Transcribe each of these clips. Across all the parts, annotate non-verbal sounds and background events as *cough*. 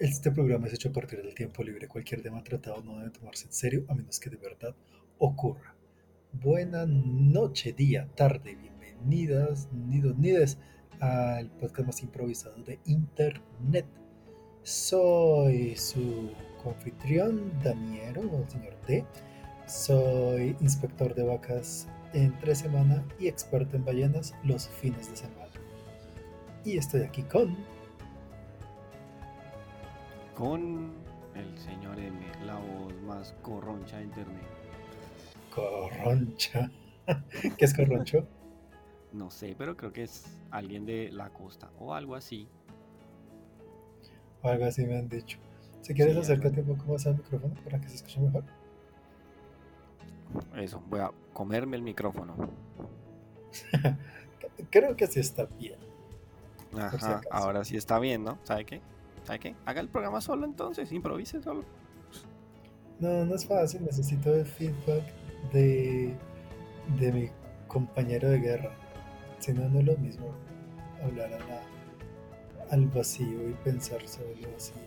Este programa es hecho a partir del tiempo libre. Cualquier tema tratado no debe tomarse en serio a menos que de verdad ocurra. Buena noche, día, tarde, bienvenidas, nidos, nides al podcast más improvisado de Internet. Soy su confitrión, Daniero, el señor D. Soy inspector de vacas entre semana y experto en ballenas los fines de semana. Y estoy aquí con con el señor M, la voz más corroncha de internet. Corroncha. *laughs* ¿Qué es corroncho? *laughs* no sé, pero creo que es alguien de la costa o algo así. O algo así me han dicho. Si quieres acércate un poco más al micrófono para que se escuche mejor. Eso, voy a comerme el micrófono. *laughs* creo que sí está bien. Ajá, ahora sí está bien, ¿no? ¿Sabe qué? ¿Sabe qué? Haga el programa solo entonces, improvise solo. No, no es fácil, necesito el feedback de, de mi compañero de guerra. Si no, no es lo mismo hablar al vacío y pensar sobre lo vacío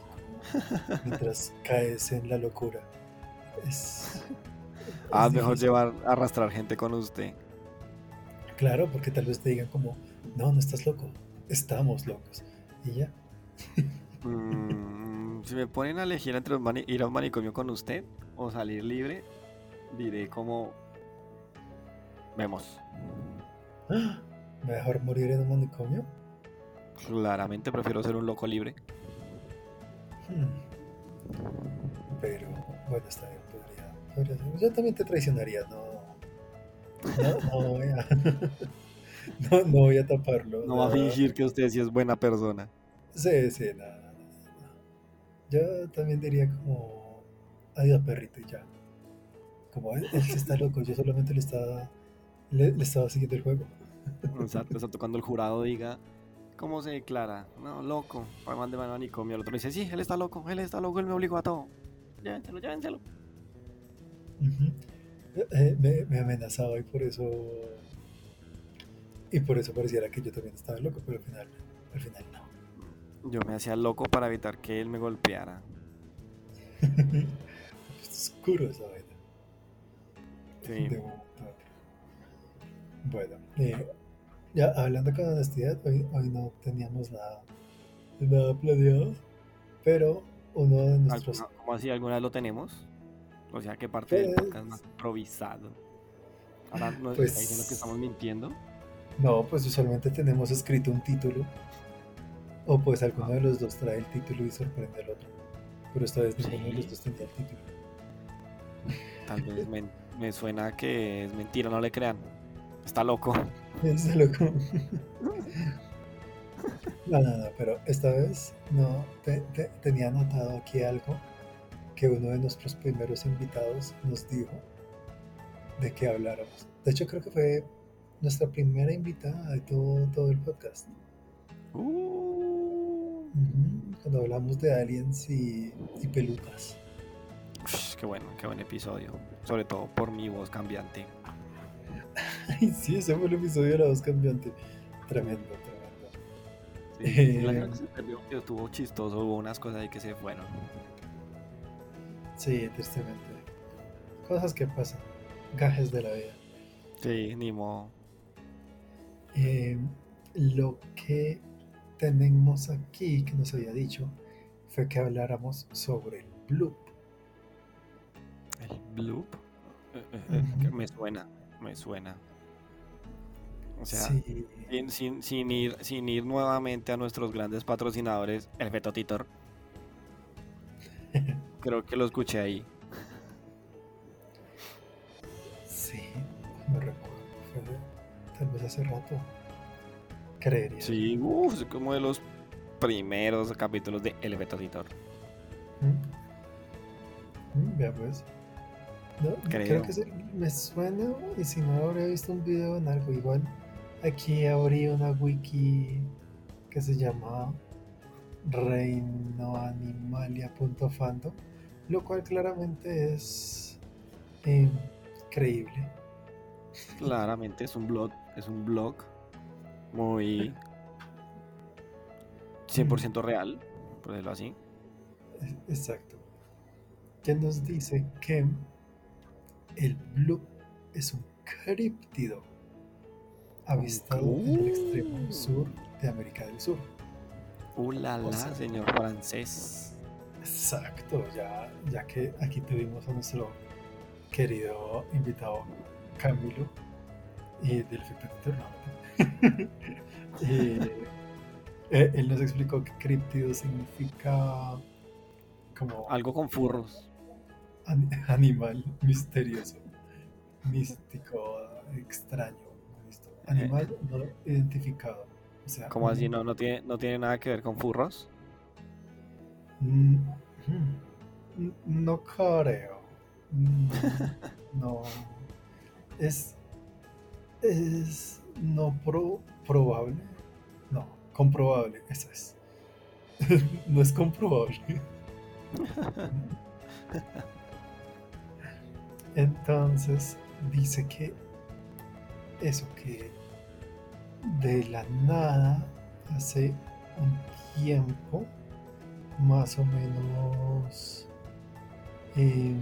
*laughs* mientras caes en la locura. Es, ah, mejor llevar, arrastrar gente con usted. Claro, porque tal vez te digan como, no, no estás loco, estamos locos. Y ya. *laughs* Mm, si me ponen a elegir entre ir a un manicomio con usted o salir libre, diré como vemos. *gasps* ¿Mejor morir en un manicomio? Claramente prefiero ser un loco libre. Hmm. Pero bueno, está bien, podría, Yo también te traicionaría, no. No, voy a. *laughs* no, voy a taparlo. No, va a fingir que usted sí es buena persona. Sí, sí, nada. Yo también diría como, adiós perrito y ya. Como él, está loco, yo solamente le estaba, le, estaba siguiendo el juego. Exacto, exacto, cuando el jurado diga, ¿cómo se declara? No, loco, para mano de manicomio. El otro dice, sí, él está loco, él está loco, él me obligó a todo. Llévenselo, llévenselo. Eh, me, me amenazaba y por eso y por eso pareciera que yo también estaba loco, pero al final, al final no. Yo me hacía loco para evitar que él me golpeara. *laughs* Oscuro esa vaina. Sí. Bueno, eh, ya hablando con honestidad, hoy, hoy no teníamos nada, nada planeado, pero uno de nuestros. ¿Cómo así? ¿Alguna vez lo tenemos? O sea, ¿qué parte del pues podcast más improvisado? Ahora nos pues, está diciendo que estamos mintiendo. No, pues usualmente tenemos escrito un título o pues alguno de los dos trae el título y sorprende al otro. Pero esta vez ninguno de los dos tenía el título. Tal vez me, suena que es mentira, no le crean. Está loco. *laughs* Está loco. No, no, no, pero esta vez no tenía anotado aquí algo que uno de nuestros primeros invitados nos dijo de que habláramos. De hecho, creo que fue nuestra primera invitada de todo, todo el podcast. Uh, cuando hablamos de aliens y, y pelucas. qué bueno, qué buen episodio. Sobre todo por mi voz cambiante. *laughs* sí, ese fue el episodio de la voz cambiante. Tremendo, tremendo. Sí, la eh, se perdió, estuvo chistoso, hubo unas cosas ahí que se fueron. Sí, tristemente. Cosas que pasan, gajes de la vida. Sí, ni modo. Eh, lo que tenemos aquí que nos había dicho fue que habláramos sobre el bloop. ¿El bloop? Eh, eh, eh, me suena, me suena. O sea, sin, ir, sin ir nuevamente a nuestros grandes patrocinadores, el Fetotitor. *laughs* Creo que lo escuché ahí. Sí, me recuerdo. tal vez hace rato. Creería. Sí, uff, es como de los primeros capítulos de El Editor. ¿Mm? ¿Mm? Vea pues. Creo. que sí, me suena y si no habría visto un video en algo igual. Aquí abrí una wiki que se llama reinoanimalia.fandom, lo cual claramente es eh, creíble. Claramente es un blog, es un blog muy 100% real, por decirlo así. Exacto. Que nos dice que el blue es un críptido avistado en el extremo sur de América del Sur. Uh, la, señor francés. Exacto, ya, ya que aquí tuvimos a nuestro querido invitado Camilo y del efecto *laughs* y, eh, él nos explicó que críptido significa como algo con furros. animal misterioso, místico, extraño. Animal eh, no identificado. O sea, ¿Cómo así? ¿No, no, tiene, ¿No tiene nada que ver con furros? Mm, no creo. Mm, *laughs* no. Es. Es. No probable. No, comprobable. Eso es. *laughs* no es comprobable. *laughs* Entonces dice que eso que de la nada hace un tiempo más o menos em,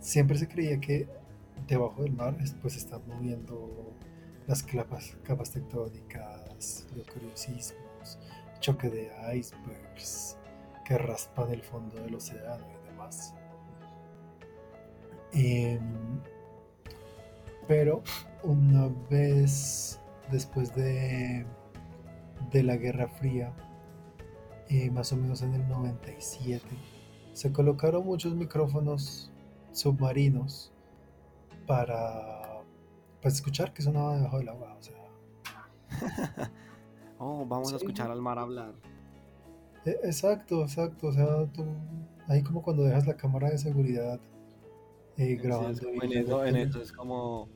siempre se creía que debajo del mar pues están moviendo las capas, capas tectónicas, curiosismos, choque de icebergs que raspan el fondo del océano y demás. Em, pero una vez después de, de la Guerra Fría, eh, más o menos en el 97, se colocaron muchos micrófonos submarinos para, para escuchar que sonaba debajo del agua. O sea, *laughs* oh, vamos a escuchar al mar hablar. E, exacto, exacto. O sea, tú, ahí como cuando dejas la cámara de seguridad eh, grabando. en, eso, en eso es como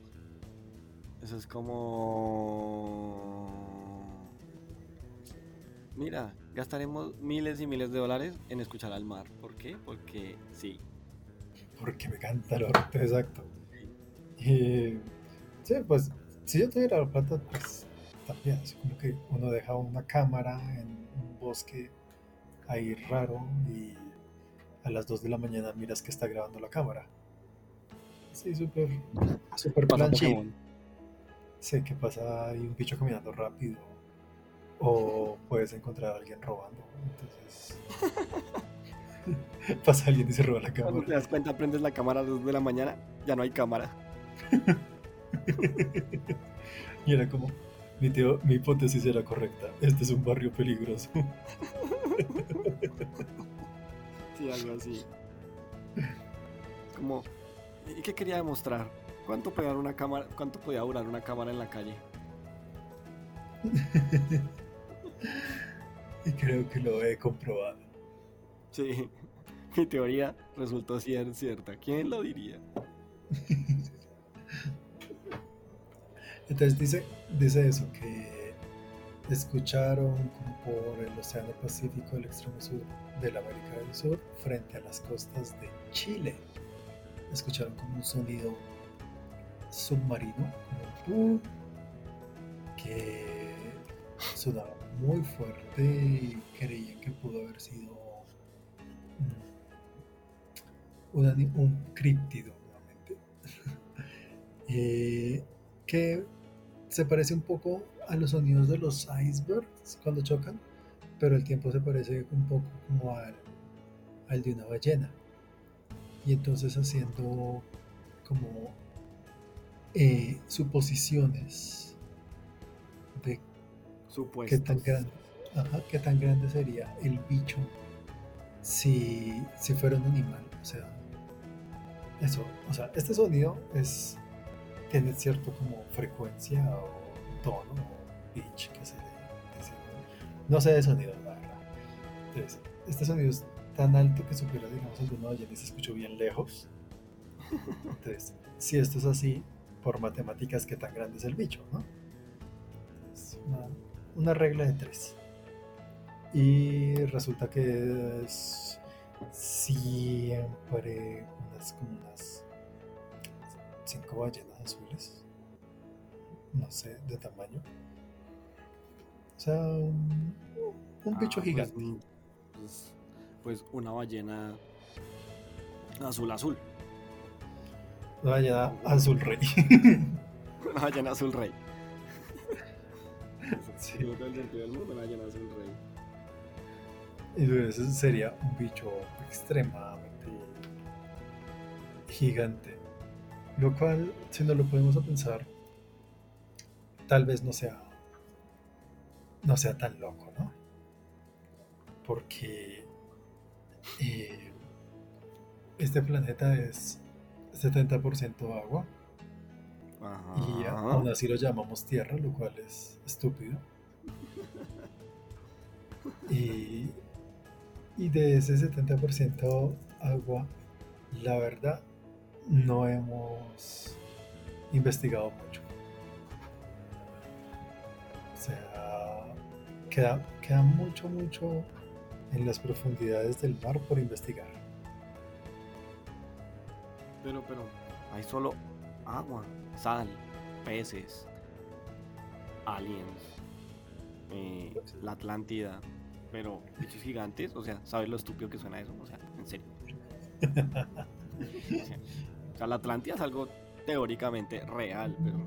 eso es como... Mira, gastaremos miles y miles de dólares en escuchar al mar. ¿Por qué? Porque sí. Porque me canta el exacto. Y, sí, pues si yo tuviera la plata, pues también, así como que uno deja una cámara en un bosque ahí raro y a las 2 de la mañana miras que está grabando la cámara. Sí, súper, súper planchín sé que pasa hay un bicho caminando rápido o puedes encontrar a alguien robando. Entonces *laughs* pasa alguien y se roba la cámara. Cuando te das cuenta, prendes la cámara a las 2 de la mañana, ya no hay cámara. *laughs* y era como, mi, mi hipótesis era correcta, este es un barrio peligroso. *laughs* sí, algo así. Como, ¿y qué quería demostrar? ¿Cuánto podía, una cámara, ¿Cuánto podía durar una cámara en la calle? *laughs* y creo que lo he comprobado. Sí, mi teoría resultó ser cierta. ¿Quién lo diría? Entonces dice, dice eso, que escucharon como por el Océano Pacífico del extremo sur de la América del Sur frente a las costas de Chile. Escucharon como un sonido submarino, que sonaba muy fuerte y creía que pudo haber sido un, un críptido nuevamente. *laughs* Eh, que se parece un poco a los sonidos de los icebergs cuando chocan, pero el tiempo se parece un poco como al, al de una ballena. Y entonces haciendo como eh, suposiciones de qué tan, grande, qué tan grande sería el bicho si, si fuera un animal. O sea, eso, o sea, este sonido es tiene cierto como frecuencia o tono o pitch que se dice. No sé de sonido, la verdad. Entonces, este sonido es tan alto que supera, digamos, el de una y se escuchó bien lejos. Entonces, si esto es así, por matemáticas que tan grande es el bicho, ¿no? Es una, regla de tres. Y resulta que es siempre unas como unas cinco ballenas azules. No sé, de tamaño. O sea, Un bicho ah, pues, gigante. Pues, pues, una ballena azul azul. Una ballena azul rey. *laughs* una ballena azul rey. *laughs* sí. una ballena azul rey. Y ese sería un bicho extremadamente gigante. Lo cual, si no lo podemos pensar, tal vez no sea no sea tan loco, ¿no? Porque eh, este planeta es 70% agua y aún así lo llamamos Tierra, lo cual es estúpido. Y, y de ese 70% agua, la verdad, no hemos investigado mucho. O sea, queda, queda mucho, mucho en las profundidades del mar por investigar. Pero, pero, hay solo agua, sal, peces, aliens, eh, la Atlántida, pero bichos gigantes, o sea, ¿sabes lo estúpido que suena eso? O sea, en serio. *laughs* *laughs* o sea, la Atlántida es algo teóricamente real, pero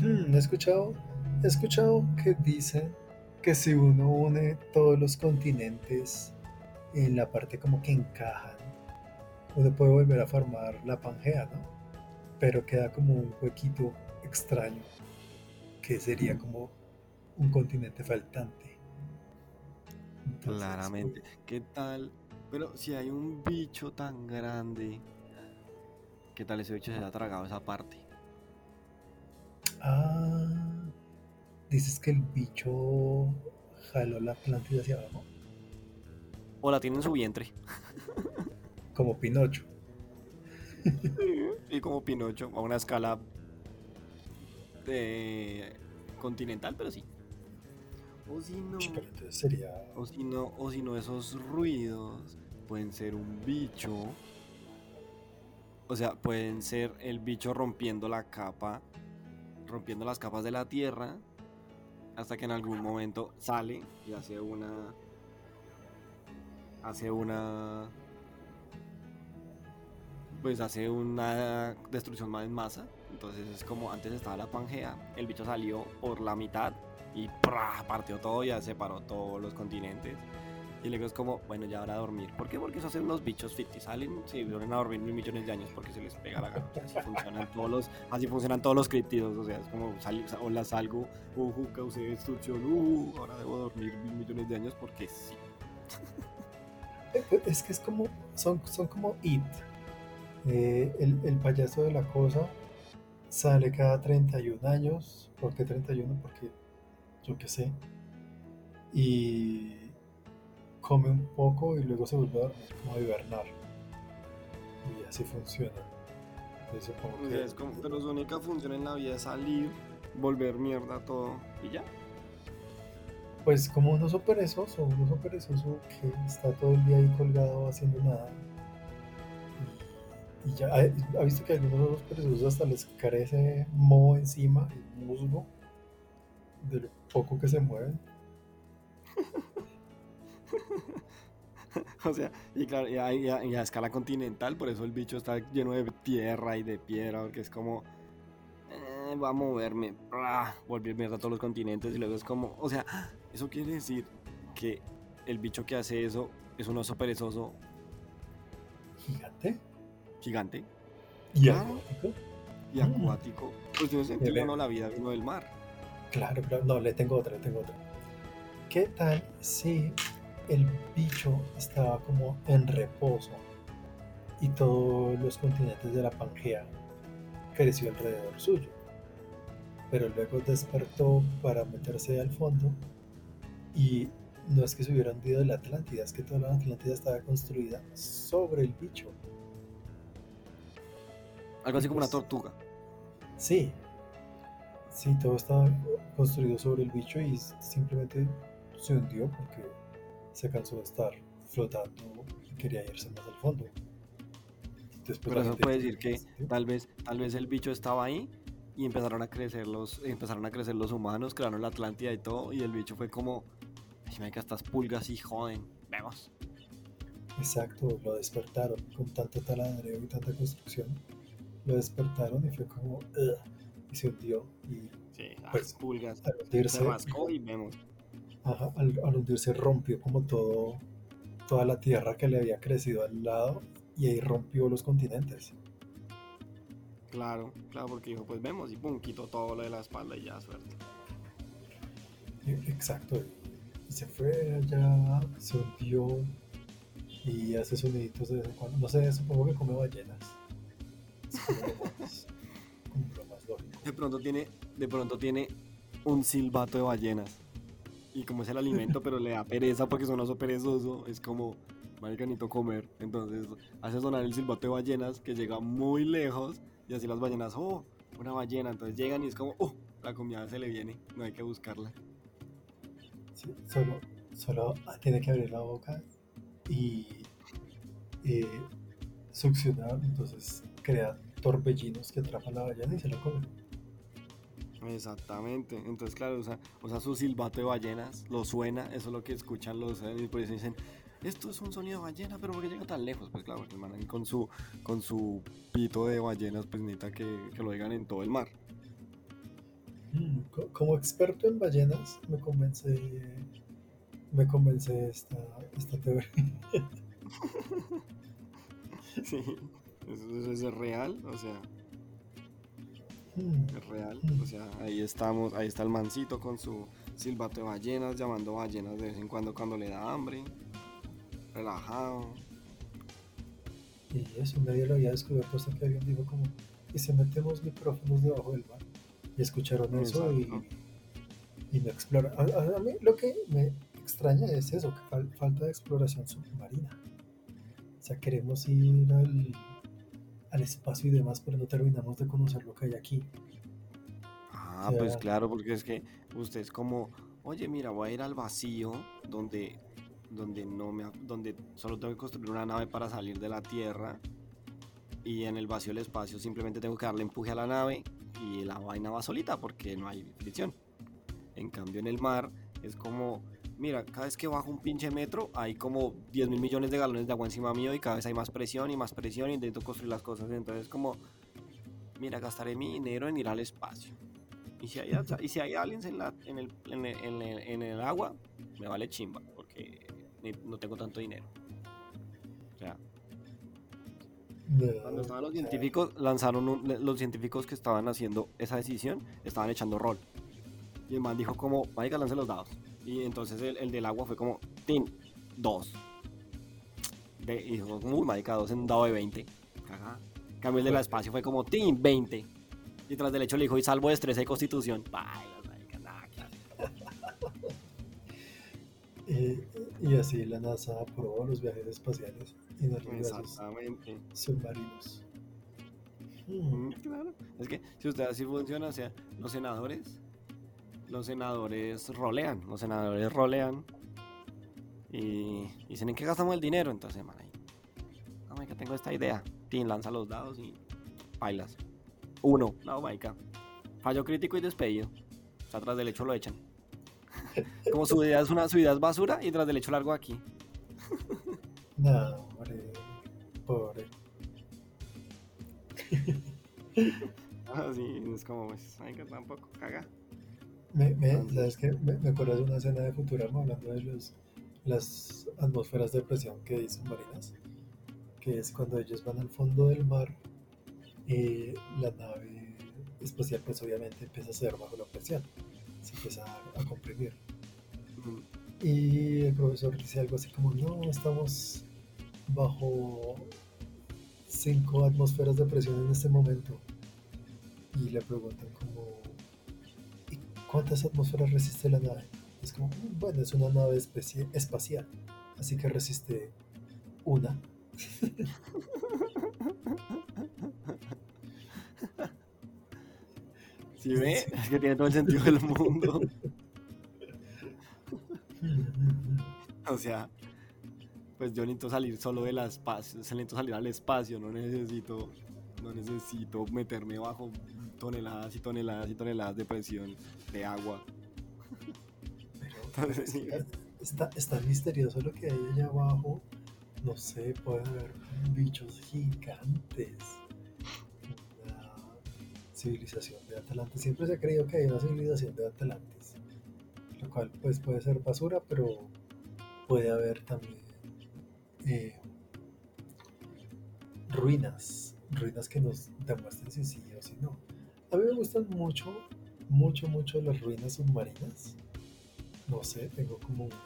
hmm, he escuchado, he escuchado que dicen que si uno une todos los continentes en la parte como que encajan, uno puede volver a formar la Pangea, ¿no? Pero queda como un huequito extraño, que sería como un continente faltante. Claramente. ¿Qué tal? Pero si hay un bicho tan grande, ¿qué tal ese bicho se ha tragado esa parte? Ah, dices que el bicho jaló la Atlántida hacia abajo. O la tiene en su vientre. Como Pinocho. Y como Pinocho, a una escala de continental, pero sí. O si no, sería... o si no, o si no, esos ruidos pueden ser un bicho. O sea, pueden ser el bicho rompiendo la capa, rompiendo las capas de la tierra, hasta que en algún momento sale y hace una, hace una, pues hace una destrucción más en masa. Entonces es como antes estaba la Pangea, el bicho salió por la mitad y partió todo, ya separó todos los continentes. Y luego es como, bueno, ya ahora a dormir. ¿Por qué? Porque eso hacen los bichos ficti. Salen, se vuelven a dormir mil millones de años porque se les pega la gana. *laughs* Así funcionan todos los, así funcionan todos los criptidos. O sea, es como, sal, hola, salgo, uh, causé destrucción, uh, ahora debo dormir mil millones de años porque sí. *laughs* Es que es como, son, son como It. Eh, el, el payaso de la cosa sale cada 31 años. ¿Por qué 31? Porque yo qué sé. Y come un poco y luego se vuelve a, como a hibernar. Y así funciona. pero su única función en la vida es salir, volver mierda todo y ya. Pues como un oso perezoso, un oso perezoso que está todo el día ahí colgado haciendo nada. Y, ya ha, visto que algunos osos perezosos hasta les carece moho encima, y musgo, de lo poco que se mueven. *laughs* o sea, y claro, y a, escala continental, por eso el bicho está lleno de tierra y de piedra, porque es como, eh, va a moverme, volver mierda a todos los continentes, y luego es como, o sea, eso quiere decir que el bicho que hace eso es un oso perezoso. Gigante. Gigante. Y acuático. Y acuático. Pues tiene sentido, no, la vida vino del mar. Claro, claro. No, le tengo otra, le tengo otra. ¿Qué tal si el bicho estaba como en reposo y todos los continentes de la Pangea creció alrededor suyo? Pero luego despertó para meterse al fondo y no es que se hubiera hundido la Atlántida, es que toda la Atlántida estaba construida sobre el bicho. Algo así como una tortuga. Sí, Sí, todo estaba construido sobre el bicho y simplemente se hundió porque se cansó de estar flotando y quería irse más al fondo. Pero eso puede decir que tal vez, tal vez el bicho estaba ahí y empezaron a crecer los, empezaron a crecer los humanos, crearon la Atlántida y todo, y el bicho fue como, ay, que estas pulgas y joden, vemos. Exacto, lo despertaron con tanto taladreo y tanta construcción. Lo despertaron y fue como, y se hundió. Y sí, pues, pulgas. Al hundirse, se y vemos. Ajá, al, al hundirse rompió como todo, toda la tierra que le había crecido al lado y ahí rompió los continentes. Claro, claro, porque dijo, pues vemos y pum, quitó todo lo de la espalda y ya, suerte. E, exacto, y se fue allá, se hundió y hace soniditos de vez en cuando. No sé, supongo que come ballenas. *laughs* De pronto tiene, de pronto tiene un silbato de ballenas. Y como es el alimento, *laughs* pero le da pereza porque es un oso perezoso, es como, maricanito comer. Entonces hace sonar el silbato de ballenas que llega muy lejos y así las ballenas, oh, una ballena. Entonces llegan y es como, oh, la comida se le viene, no hay que buscarla. Sí, solo, solo tiene que abrir la boca y succionar, entonces crea torbellinos que atrapan la ballena y se la comen. Exactamente, entonces claro, o sea, o sea, su silbato de ballenas lo suena, eso es lo que escuchan los y por eso dicen, esto es un sonido de ballena, pero ¿por qué llega tan lejos? Pues claro, porque el man con su, con su pito de ballenas, pues necesita que, que lo oigan en todo el mar. Mm, como experto en ballenas, me convence, me convence esta, esta teoría. *laughs* sí, eso, es real, o sea. Es real, o sea, ahí estamos, ahí está el mancito con su silbato de ballenas, llamando ballenas de vez en cuando cuando le da hambre relajado. Y eso nadie lo había descubierto hasta que alguien dijo como, y se metemos micrófonos debajo del mar. Y escucharon eso y, y me exploran. A, mí lo que me extraña es eso, que falta de exploración submarina. O sea, queremos ir al, al espacio y demás, pero no terminamos de conocer lo que hay aquí. Ah, pues claro, porque es que usted es como, oye, mira, voy a ir al vacío donde donde no me donde solo tengo que construir una nave para salir de la Tierra y en el vacío del espacio simplemente tengo que darle empuje a la nave y la vaina va solita porque no hay fricción. En cambio en el mar es como, mira, cada vez que bajo un pinche metro hay como 10 mil millones de galones de agua encima mío y cada vez hay más presión y más presión y intento construir las cosas. Entonces como, mira, gastaré mi dinero en ir al espacio. Y si hay, y si hay aliens en, la, en, el, en, el, en el agua, me vale chimba, porque no tengo tanto dinero. O sea, cuando estaban los científicos, lanzaron los científicos que estaban haciendo esa decisión, estaban echando rol. Y el man dijo como, vaya, lance los dados. Y entonces el, del agua fue como, tin, dos. y dijo, muy marica, dos en un dado de 20. Ajá. Cambio el del espacio fue como, tin, 20. Y tras del hecho le dijo, y salvo destreza *laughs* y constitución. Y así la NASA aprobó los viajes espaciales y no los submarinos. Hmm. Claro. Es que si usted así funciona, o sea, los senadores, los senadores rolean, los senadores rolean y, dicen en qué gastamos el dinero, entonces, man, ahí, no, que tengo esta idea, Tim lanza los dados y bailas. Uno, no, maica. Fallo crítico y despedido. O sea, atrás del hecho lo echan. *laughs* Como su idea es una su es basura y tras del hecho largo aquí. *laughs* No, hombre, pobre. *laughs* ah, sí, es como, pues, hay que tampoco caga. Me, me, ¿Sabes qué? Me, me acuerdo de una escena de Futurama hablando de los, las atmósferas de presión que dicen marinas, que es cuando ellos van al fondo del mar, y la nave espacial pues obviamente empieza a ser bajo la presión se empieza a, comprimir. Y el profesor dice algo así como, no, estamos bajo 5 atmósferas de presión en este momento. Y le preguntan como, ¿y cuántas atmósferas resiste la nave? es como, bueno, es una nave espacial, así que resiste una. *laughs* Si ve, es que tiene todo el sentido del mundo. *laughs* o sea, pues yo necesito salir solo del espacio, necesito salir al espacio, no necesito, no necesito meterme bajo toneladas y toneladas y toneladas de presión de agua. Pero está, está misterioso lo que hay allá abajo. No sé, puede haber bichos gigantes. Una civilización de Atlantis. Siempre se ha creído que hay una civilización de Atlantis. Lo cual pues puede ser basura, pero puede haber también eh, ruinas, ruinas que nos demuestren si sí o si no. A mí me gustan mucho, mucho, mucho las ruinas submarinas. No sé, tengo como una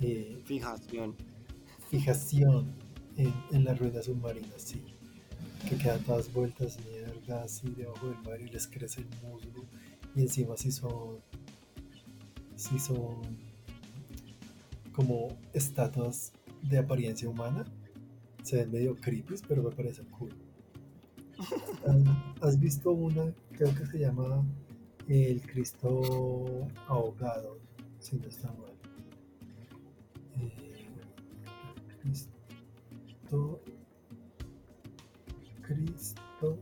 eh, fijación. Fijación en, en, las ruinas submarinas, sí. Que quedan todas vueltas mierda así debajo del mar y les crece el muslo. Y encima si son. Si son como estatuas de apariencia humana. Se ven medio creepy, pero me parece cool. ¿Has visto una? Creo que se llama El Cristo Ahogado, si no está mal. Eh, Cristo. Cristo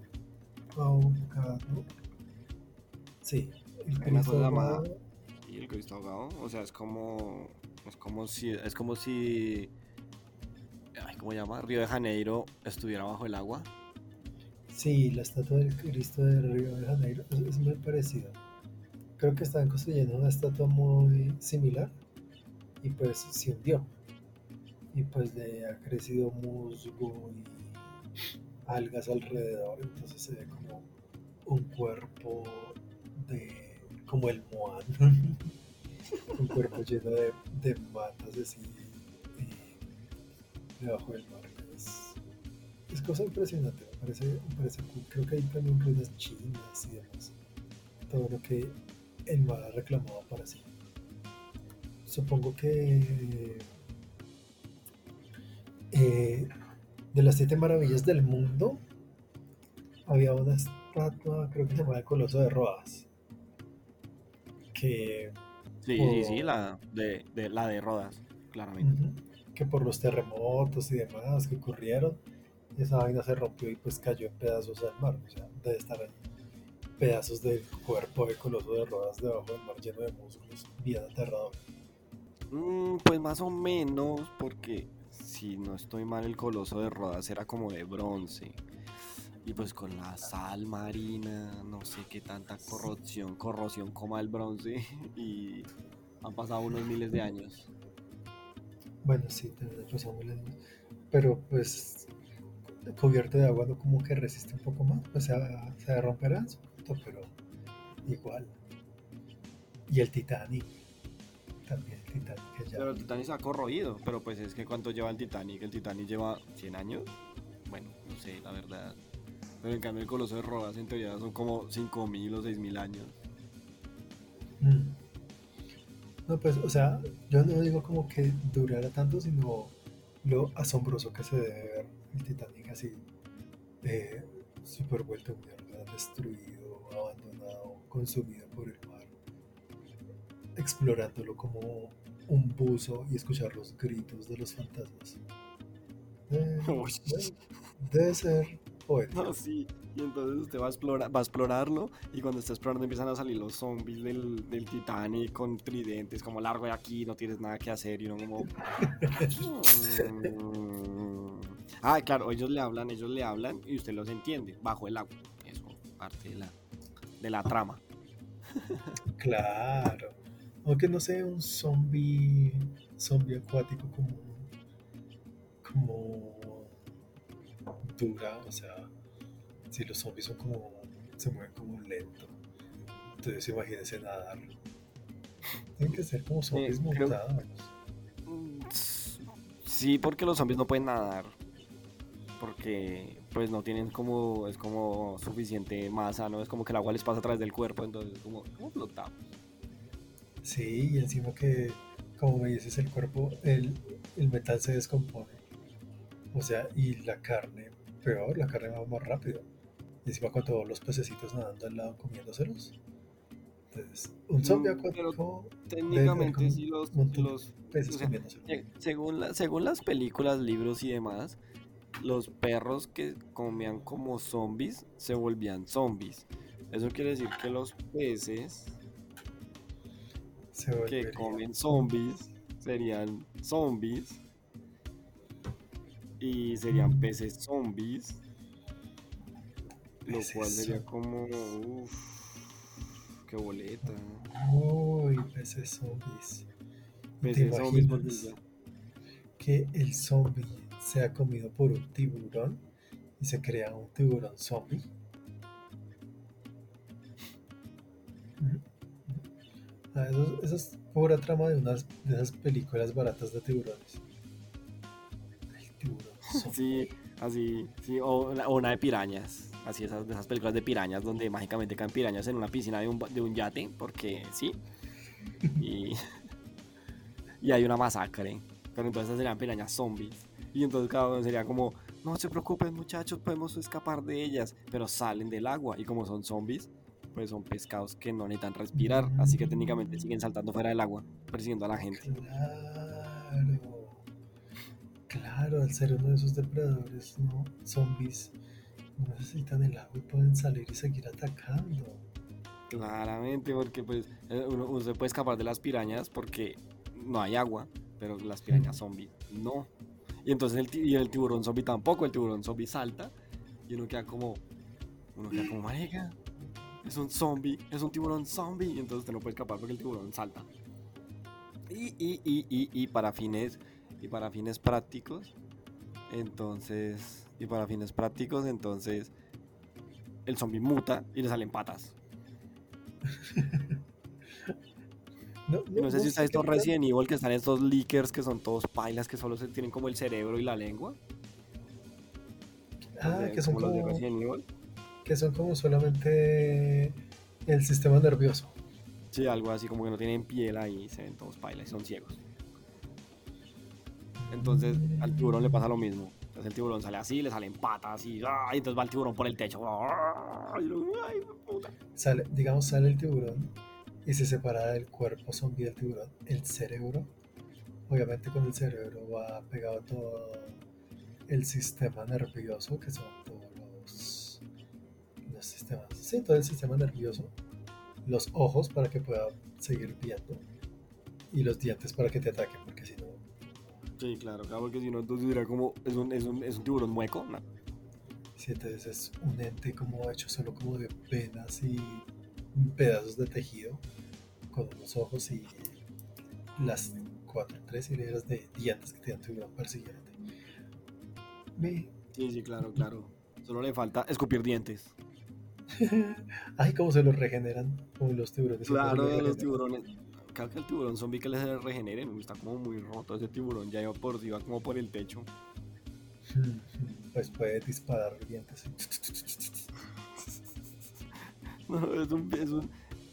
Ahogado. Sí, el Cristo Ahogado. ¿Y el Cristo Ahogado? O sea, es como es como si, es como si, ¿cómo se llama? Río de Janeiro estuviera bajo el agua. Sí, la estatua del Cristo de Río de Janeiro es, muy parecida. Creo que estaban construyendo una estatua muy similar y pues se hundió. Y pues le ha crecido musgo y algas alrededor, entonces se ve como un cuerpo de como el Moan. *laughs* un cuerpo lleno de, matas así debajo del mar. Es, es, cosa impresionante, parece, me parece cool. Creo que hay también ruinas chinas y demás. Todo lo que el mar ha reclamado para sí. Supongo que eh, de las siete maravillas del mundo había una estatua, creo que se llamaba el Coloso de Rodas, que Sí, sí, sí, la de, la de Rodas, claramente. Que por los terremotos y demás que ocurrieron, esa vaina se rompió y pues cayó en pedazos al mar. O sea, debe estar ahí pedazos del cuerpo de coloso de Rodas debajo del mar lleno de músculos, bien aterrador. Mm, pues más o menos, porque si no estoy mal, el coloso de Rodas era como de bronce. Y pues con la sal marina, no sé qué tanta corrosión, corrosión coma el bronce *laughs* y han pasado unos miles de años. Bueno, sí, pasado miles de años. Pero pues cubierto de agua no como que resiste un poco más, pues se, se romperá en su punto, pero igual. Y el Titanic, también el Titanic ya... Pero el Titanic se ha corroído, pero pues es que ¿cuánto lleva el Titanic? El Titanic lleva 100 años. Bueno, no sé, la verdad. Pero en cambio el Coloso de Rodas en teoría son como 5.000 o 6.000 años. Mm. No, pues, o sea, yo no digo como que durara tanto, sino lo asombroso que se debe ver el Titanic así, eh, super vuelto mierda, destruido, abandonado, consumido por el mar, explorándolo como un buzo y escuchar los gritos de los fantasmas. Eh, *laughs* debe ser no, sí. Y entonces usted va a, explorar, va a explorarlo y cuando está explorando empiezan a salir los zombies del, del Titanic con tridentes, como largo de aquí, no tienes nada que hacer y uno como... *laughs* Mm". ah, claro, ellos le hablan, ellos le hablan y usted los entiende, bajo el agua. Eso, parte de la, de la trama. claro. Aunque no sea un zombie, zombie acuático como... como o sea, si los zombies son como, se mueven como lento, entonces imagínense nadar. Tienen que ser como zombies eh, montados. Mm, sí, porque los zombies no pueden nadar. Porque pues no tienen como, es como suficiente masa, ¿no? Es como que el agua les pasa a través del cuerpo, entonces como, ¿cómo flotamos? Sí, y encima que, como me dices, el cuerpo, el, el metal se descompone. O sea, y la carne peor, la carne va más rápido. Y encima con todos los pececitos nadando al lado comiéndoselos. Entonces, un zombie mm, acuático. Técnicamente, los, los peces según, según las películas, libros y demás, los perros que comían como zombies se volvían zombies. Eso quiere decir que los peces que comen zombies serían zombies y serían mm. peces zombies. Lo cual sería como. Uff, qué boleta. Uy, peces zombies. Peces zombies que el zombie sea comido por un tiburón y se crea un tiburón zombie. Ah, eso, es pura trama de unas de esas películas baratas de tiburones. El tiburón. *laughs* Sí, así, sí, o, una de pirañas. Así esas, de esas películas de pirañas donde mágicamente caen pirañas en una piscina de un, de un yate, porque sí. *laughs* Y, *laughs* y hay una masacre. Pero entonces serían pirañas zombies. Y entonces cada uno sería como, no se preocupen muchachos, podemos escapar de ellas. Pero salen del agua y como son zombies, pues son pescados que no necesitan respirar. Así que técnicamente siguen saltando fuera del agua, persiguiendo a la gente. Claro. Claro, al ser uno de esos depredadores, ¿no? Zombies no necesitan el agua y pueden salir y seguir atacando. Claramente, porque pues eh, uno, se puede escapar de las pirañas porque no hay agua, pero las pirañas zombies no. Y entonces el, y el tiburón zombie tampoco, el tiburón zombie salta y uno queda como, uno queda como, marica, es un zombie, es un tiburón zombie, y entonces usted no puede escapar porque el tiburón salta. Y, y, y, y, y para fines, y para fines prácticos, entonces, y para fines prácticos, entonces, el zombie muta y le salen patas. *laughs* No, sé si está esto Resident Evil que están estos leakers que son todos pailas que solo se tienen como el cerebro y la lengua. Ah, que son como, que son como solamente el sistema nervioso. Sí, algo así como que no tienen piel ahí, se ven todos pailas y son ciegos. Entonces al tiburón le pasa lo mismo. Entonces el tiburón sale así, le salen patas y, y entonces va el tiburón por el techo. Sale, digamos, sale el tiburón y se separa del cuerpo zombie del tiburón el cerebro. Obviamente con el cerebro va pegado todo el sistema nervioso, que son todos los, los sistemas, sí, todo el sistema nervioso, los ojos para que pueda seguir viendo y los dientes para que te ataquen, porque si no... Sí, claro, claro, porque si no, entonces dirá como, es un, es un, es un tiburón mueco, ¿no? Sí, entonces es un ente como hecho solo como de penas y pedazos de tejido con unos ojos y las cuatro, tres hileras de dientes que te dan tu persiguiente. Sí, sí, claro, claro. Solo le falta escupir dientes. *laughs* Ay, cómo se los regeneran, como los tiburones. Claro, los tiburones. Creo que el tiburón zombie que les regeneren, está como muy roto ese tiburón, ya iba por, iba como por el techo. *laughs* Pues puede disparar dientes. No, *laughs* es un, es un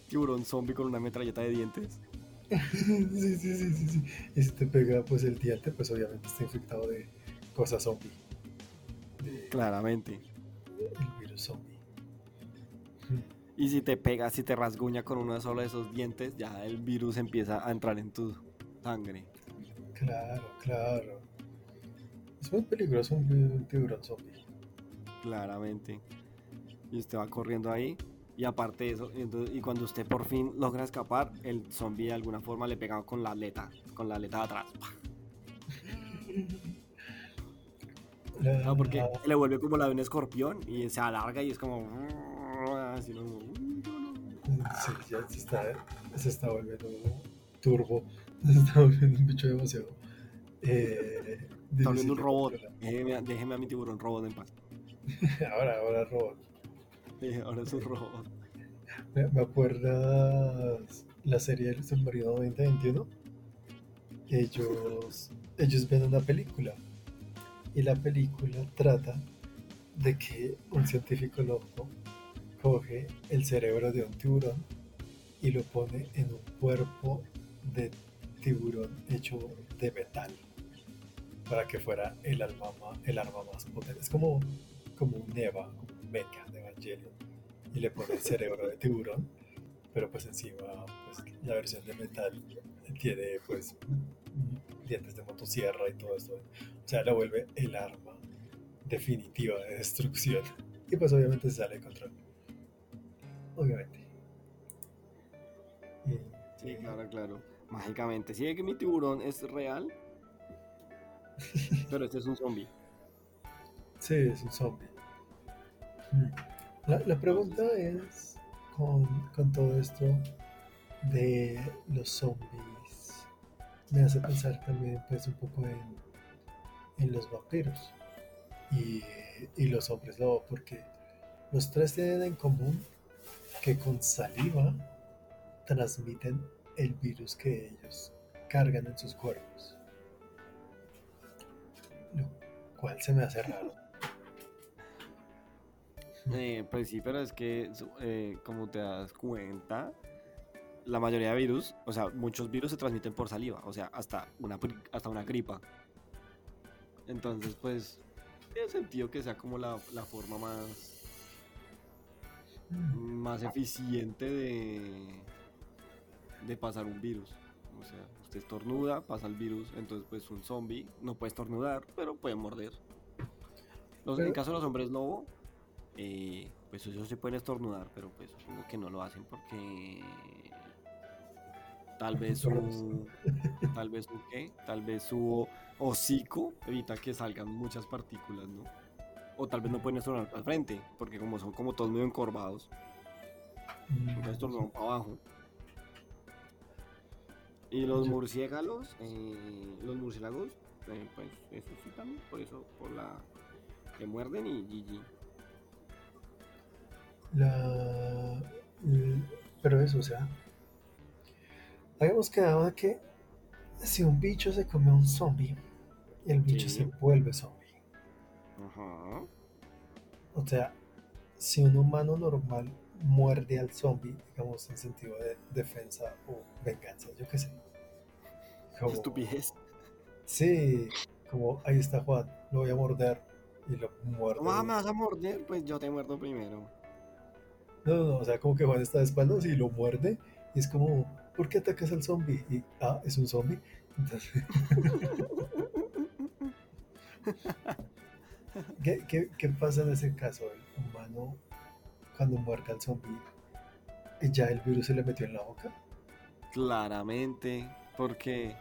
tiburón zombie con una metralleta de dientes. *laughs* sí, sí, sí, sí, sí. Y si te pega pues el diente, pues obviamente está infectado de cosas zombie. Claramente. El virus zombie. Y si te pega, si te rasguña con uno solo de esos dientes, ya el virus empieza a entrar en tu sangre. Claro, claro. Es muy peligroso un tiburón zombie. Claramente. Y usted va corriendo ahí y aparte de eso, y cuando usted por fin logra escapar, el zombie de alguna forma le pega con la aleta, con la aleta de atrás. No, porque le vuelve como la de un escorpión y se alarga y es como. Así no, sí, ya se está, se está volviendo turbo. *laughs* Se está volviendo un bicho demasiado. Eh, está volviendo un robot. Déjeme, déjeme, a mi tiburón robot en paz. *laughs* ahora, ahora robot. Ahora es un robot. ¿Me, acuerdas la serie del submarino 2021? Ellos, ellos ven una película y la película trata de que un científico loco coge el cerebro de un tiburón y lo pone en un cuerpo de tiburón hecho de metal para que fuera el arma, el arma más potente. Es como, como un Eva, mecha de Evangelion y le pone el cerebro de tiburón, pero pues encima pues, la versión de metal tiene pues dientes de motosierra y todo esto. O sea, lo vuelve el arma definitiva de destrucción. Y pues obviamente se sale de control. Obviamente. sí, claro, claro. Mágicamente. Si que mi tiburón es real. Pero este es un zombie. Sí, es un zombie. La, la pregunta es, con, con, todo esto de los zombies, me hace pensar también pues un poco en, en los vampiros y, y los hombres lobo, porque los tres tienen en común que con saliva transmiten el virus que ellos cargan en sus cuerpos. Lo cual se me hace raro. Eh, pues sí, pero es que, eh, como te das cuenta, la mayoría de virus, o sea, muchos virus se transmiten por saliva, o sea, hasta una, hasta una gripa. Entonces, pues, tiene sentido que sea como la, la forma más, más eficiente de, de pasar un virus. O sea, usted estornuda, pasa el virus, entonces pues un zombie no puede estornudar, pero puede morder. Los, en caso de los hombres lobo, eh, pues ellos se pueden estornudar, pero pues supongo que no lo hacen porque tal vez su *laughs* tal vez su qué, tal vez su hocico evita que salgan muchas partículas, ¿no? O tal vez no pueden estornudar al frente, porque como son como todos medio encorvados, entonces estornudan para abajo. Y los murciélagos, eh, los murciélagos, eh, pues eso sí también, por eso, por la que muerden y GG. La, pero eso, o sea, habíamos quedado de que si un bicho se come a un zombie, el bicho se vuelve zombie. Ajá. O sea, si un humano normal muerde al zombie, digamos, en sentido de defensa o venganza, yo qué sé. Como, Estupidez. Sí, como ahí está Juan, lo voy a morder y lo muerdo. ¿Cómo me vas a morder? Pues yo te muerdo primero. No, no, o sea, como que Juan está de espaldas y lo muerde y es como, ¿por qué atacas al zombie? Y, ah, es un zombie. Entonces... *laughs* ¿Qué, qué, qué pasa en ese caso? El humano cuando muerda al zombie, ¿ya el virus se le metió en la boca? Claramente, porque...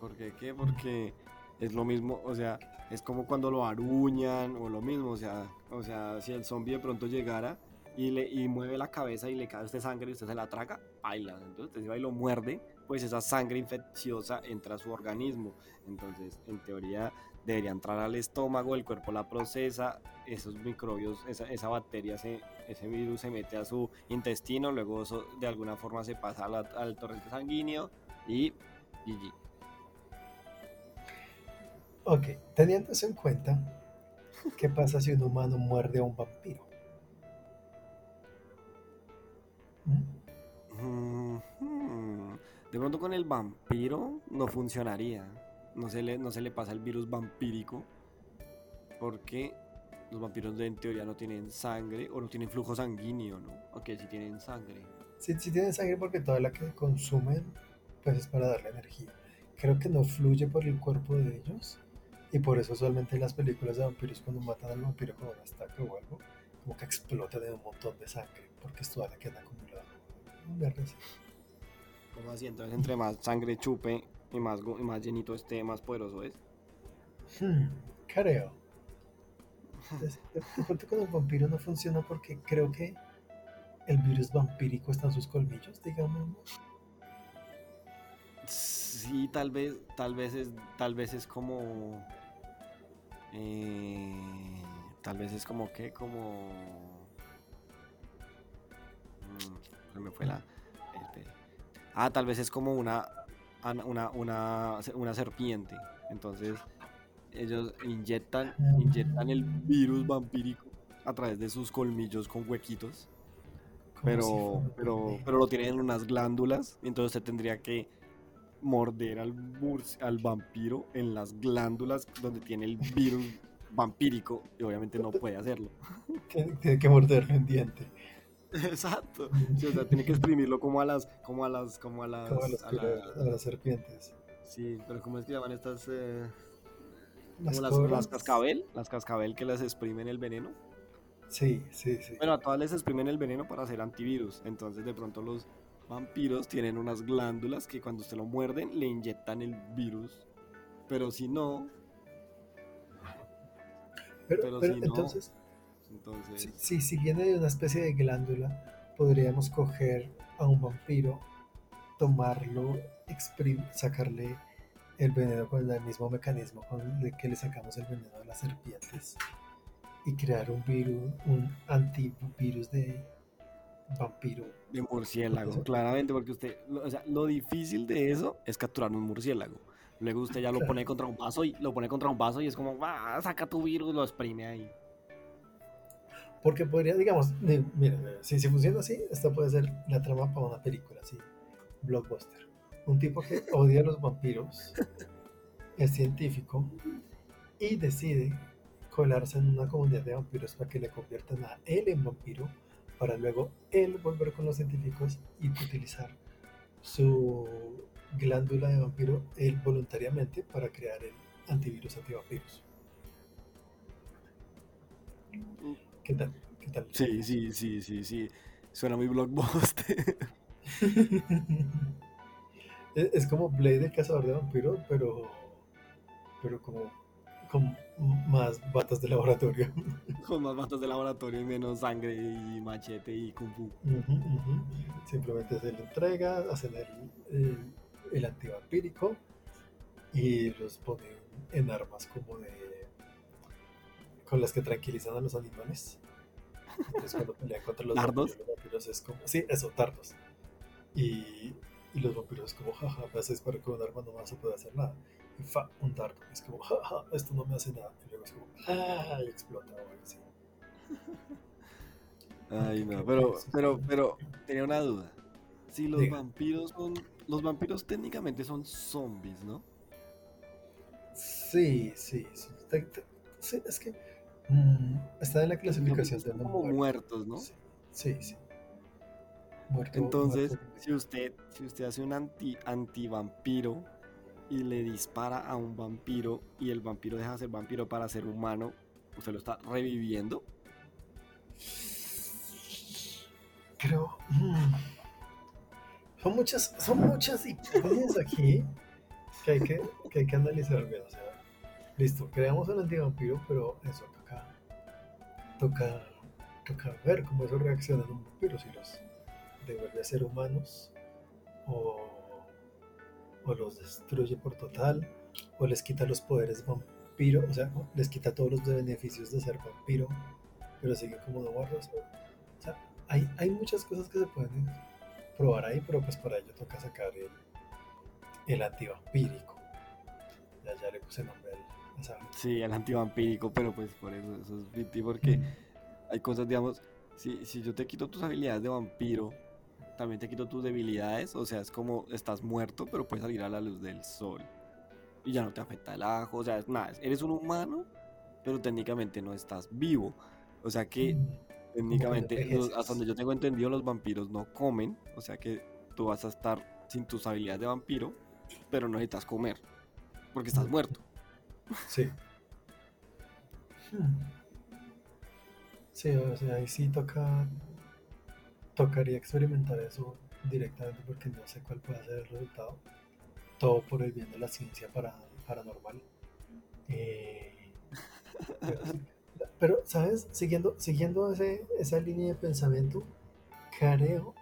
¿Por qué qué? Porque es lo mismo, o sea, es como cuando lo aruñan o lo mismo, o sea, o sea, si el zombie de pronto llegara y le y mueve la cabeza y le cae sangre y usted se la traga, baila, entonces usted se va y lo muerde, pues esa sangre infecciosa entra a su organismo, entonces en teoría debería entrar al estómago, el cuerpo la procesa, esos microbios, esa, esa bacteria, ese virus se mete a su intestino, luego de alguna forma se pasa al torrente sanguíneo y GG. Ok, teniendo eso en cuenta, ¿qué pasa si un humano muerde a un vampiro? De pronto con el vampiro no funcionaría no se le, no se le pasa el virus vampírico porque los vampiros en teoría no tienen sangre o no tienen flujo sanguíneo, ¿no? Ok, sí tienen sangre. Sí, tienen sangre porque toda la que consumen pues es para darle energía. Creo que no fluye por el cuerpo de ellos y por eso usualmente en las películas de vampiros cuando matan al vampiro con un estaca o algo, como que explota de un montón de sangre porque es toda la que han acumulado. ¿Cómo así? Entonces entre más sangre chupe, y más, más llenito esté, más poderoso es. Hmm, creo. De con el vampiro no funciona porque creo que el virus vampírico está en sus colmillos, digamos. Sí, tal vez, tal vez es, tal vez es como, eh, tal vez es como que, como, se me fue la, ah, tal vez es como una una, una, una serpiente. Entonces ellos inyectan, inyectan el virus vampírico a través de sus colmillos con huequitos. Pero, pero, pero lo tienen en unas glándulas. Entonces se tendría que morder al, al vampiro en las glándulas donde tiene el virus *laughs* vampírico. Y obviamente no puede hacerlo. Tiene que morderlo en diente. Exacto. o sea, tiene que exprimirlo como a las, como a las, como a las, a, las serpientes. Sí, pero ¿cómo es que llaman estas? Eh, las, las, cascabel, las cascabel que les exprimen el veneno. Sí, sí, sí. Bueno, a todas les exprimen el veneno para hacer antivirus. Entonces, de pronto, los vampiros tienen unas glándulas que cuando usted lo muerden le inyectan el virus. Pero si no. Pero, si entonces, no. Entonces. Si, si viene de una especie de glándula, podríamos coger a un vampiro, tomarlo, sacarle el veneno con el mismo mecanismo con el que le sacamos el veneno a las serpientes y crear un virus, un antivirus de vampiro. De murciélago, claramente, porque usted, o sea, lo difícil de eso es capturar un murciélago. Luego usted ya lo pone contra un vaso y lo pone contra un vaso y es como, va, saca tu virus, lo exprime ahí. Porque podría, digamos, mira, si, si funciona así, esta puede ser la trama para una película, así, blockbuster. Un tipo que *laughs* odia a los vampiros, es científico y decide colarse en una comunidad de vampiros para que le conviertan a él en vampiro, para luego él volver con los científicos y utilizar su glándula de vampiro él voluntariamente para crear el antivirus antivampiros. ¿Qué tal? ¿Qué tal? Sí, sí, sí, sí, sí. Suena muy blockbuster. *laughs* es, como Blade el cazador de vampiros, pero pero como con más batas de laboratorio. *laughs* Con más batas de laboratorio y menos sangre y machete y kung fu. Simplemente se le entrega, hacen el, el, antivampírico y los ponen en armas como de. Con las que tranquilizan a los animales. Entonces cuando pelean contra los vampiros, los vampiros es como. Sí, eso, tardos. Y, y los vampiros es como, jaja, me haces para que un arma no vas a poder hacer nada y fa, un dardo. Es como, jaja, esto no me hace nada. Y luego es como, ah, y explota o algo así. Ay, no, pero, pero, pero, tenía una duda. Si los vampiros son. Los vampiros técnicamente son zombies, ¿no? Sí, sí. sí, es que. Mm, está en la clasificación de como muertos, ¿no? Sí, sí. Muerto, Entonces, si usted si usted hace un anti antivampiro y le dispara a un vampiro y el vampiro deja de ser vampiro para ser humano, ¿usted lo está reviviendo? Creo. Mm, son muchas, son muchas hipótesis aquí que hay que, que hay que analizar bien. O sea, listo, creamos un antivampiro, pero eso toca, ver cómo eso reacciona en un vampiro, si los devuelve a ser humanos o o los destruye por total, o les quita los poderes vampiro, o sea, les quita todos los beneficios de ser vampiro, pero sigue como no guardas. O sea, hay, hay muchas cosas que se pueden probar ahí, pero pues para ello toca sacar el, el antivampírico. Ya, ya le puse nombre al, Sí, el antivampírico, pero pues por eso, eso es porque hay cosas, digamos, si, si yo te quito tus habilidades de vampiro, también te quito tus debilidades, o sea, es como estás muerto, pero puedes salir a la luz del sol. Y ya no te afecta el ajo, o sea, es nada, eres un humano, pero técnicamente no estás vivo. O sea que técnicamente, hasta donde yo tengo entendido, los vampiros no comen, o sea que tú vas a estar sin tus habilidades de vampiro, pero no necesitas comer, porque estás muerto. Sí. Hmm. Sí, o sea, ahí sí toca tocaría experimentar eso directamente porque no sé cuál puede ser el resultado. Todo por el bien de la ciencia para, paranormal. Eh, pero, ¿sabes? Siguiendo, siguiendo ese, esa línea de pensamiento, creo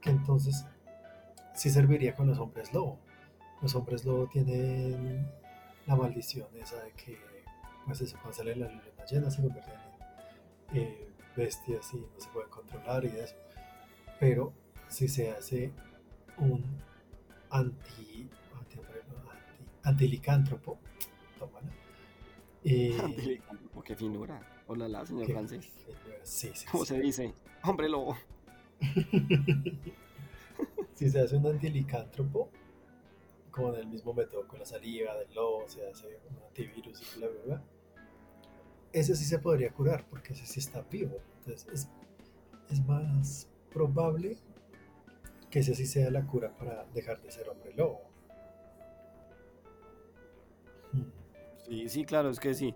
que entonces sí serviría con los hombres lobo. Los hombres lobo tienen la maldición esa de que, pues eso, cuando sale la luna llena se convierten en eh, bestias y no se pueden controlar y eso pero si se hace un anti, anti, antilicántropo, tómala. Eh, antilicántropo, qué finura. Hola, la señor francés. Sí, sí, ¿Cómo se dice? Hombre lobo. *laughs* si se hace un antilicántropo, con el mismo método, con la saliva del lobo, se hace un antivirus y bla, bla, bla. Ese sí se podría curar, porque ese sí está vivo. Entonces es, es más probable que ese sí sea la cura para dejar de ser hombre lobo. Hmm. Sí, sí, claro, es que sí.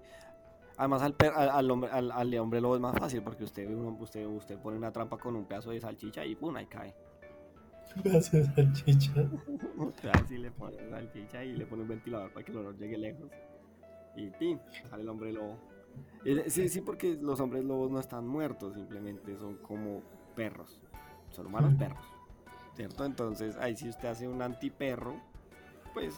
Además al, al, hombre, al, al, hombre lobo es más fácil porque usted, usted, usted pone una trampa con un pedazo de salchicha y ¡pum! ahí cae. Pedazo de salchicha. *laughs* Así le pone salchicha y le pone un ventilador para que el olor llegue lejos. Y ¡pim! sale el hombre lobo. Sí, sí, porque los hombres lobos no están muertos, simplemente son como perros. Son humanos perros. ¿Cierto? Entonces, ahí si usted hace un antiperro, pues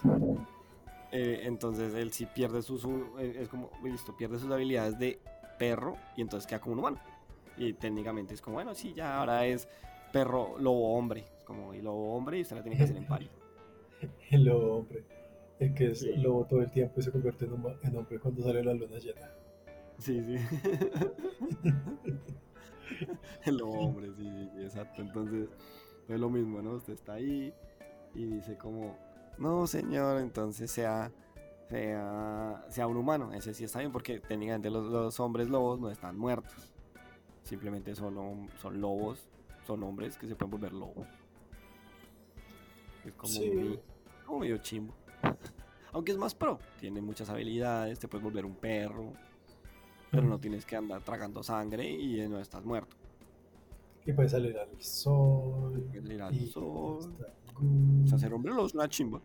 eh, entonces él sí pierde sus eh, es como listo pierde sus habilidades de perro y entonces queda como un humano y técnicamente es como bueno sí ya ahora es perro lobo hombre como y lobo hombre y usted la tiene que hacer en pari *laughs* el lobo hombre. El que es lobo todo el tiempo y se convierte en, en hombre cuando sale la luna llena. Sí sí. *laughs* El lobo hombre sí, sí exacto. Entonces es lo mismo no usted está ahí y dice como no, señor, entonces sea, sea, sea un humano. Ese sí está bien porque técnicamente los, hombres lobos no están muertos. Simplemente son, son lobos, son hombres que se pueden volver lobos. Es como, medio chimbo. *laughs* Aunque es más pro, tiene muchas habilidades, te puedes volver un perro, pero no tienes que andar tragando sangre y no estás muerto. Y puedes salir al sol. Puedes salir al sol. O sea, ser hombre lobo es una chimba.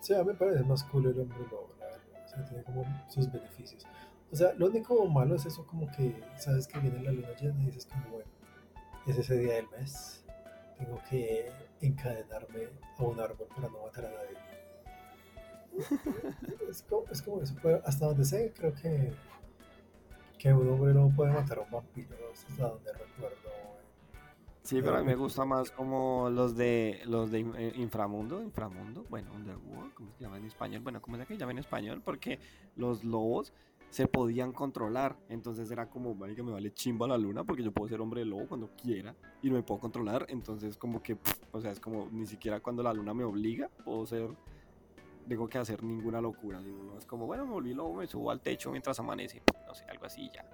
Sí, a mí me parece más cool el hombre lobo, la verdad. O sea, tiene como sus beneficios. O sea, lo único malo es eso como que sabes que viene la luna llena y dices como, bueno, es ese día del mes. Tengo que encadenarme a un árbol para no matar a nadie. *laughs* es, como, es como eso. hasta donde sé, creo que, que un hombre no puede matar a un vampiro. Hasta donde recuerdo Sí, pero a mí me gusta más como los de los de eh, inframundo, inframundo, bueno, underworld, ¿cómo se llama en español? Bueno, ¿cómo es que llama en español? Porque los lobos se podían controlar, entonces era como, que me vale chimba la luna porque yo puedo ser hombre lobo cuando quiera y no me puedo controlar, entonces como que, o sea, es como ni siquiera cuando la luna me obliga puedo ser, tengo que hacer ninguna locura, es como, bueno, me volví lobo, me subo al techo mientras amanece, no sé, algo así ya.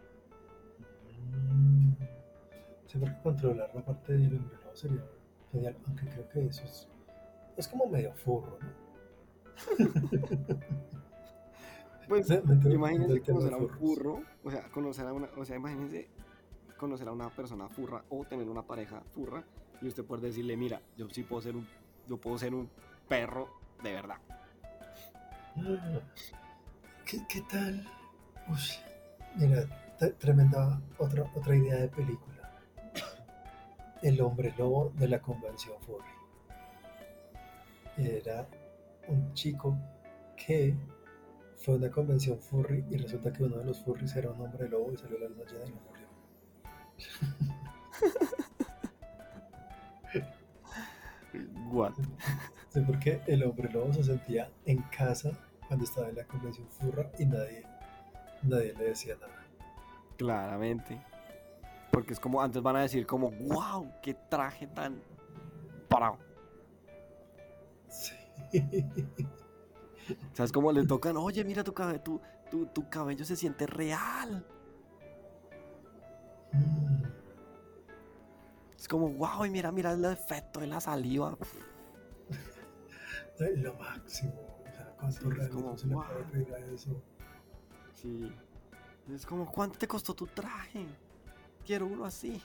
Siempre que controlar la parte del embrión sería genial, aunque creo que eso es, es como medio furro, ¿no? *laughs* pues imagínense conocer a un furro, o sea, conocer a una, o sea, imagínense conocer a una persona furra o tener una pareja furra y usted puede decirle, mira, yo sí puedo ser un, yo puedo ser un perro de verdad. ¿Qué, qué tal? Uy, mira, tremenda otra, otra idea de película el hombre lobo de la convención furry. Era un chico que fue una convención furry y resulta que uno de los furries era un hombre lobo y salió la luna llena y lo murió. *laughs* What? Sí, porque el hombre lobo se sentía en casa cuando estaba en la convención furra y nadie, nadie le decía nada. Claramente. Porque es como, antes van a decir como, wow, qué traje tan parado. Sí. *laughs* ¿Sabes cómo le tocan? Oye, mira tu cabello, tu, tu, tu cabello se siente real. Mm. Es como, wow, y mira, mira el efecto de la saliva. *laughs* Lo máximo. O sea, cuánto sí, es como, se wow. le eso. Sí. Es como, ¿cuánto te costó tu traje? quiero uno así.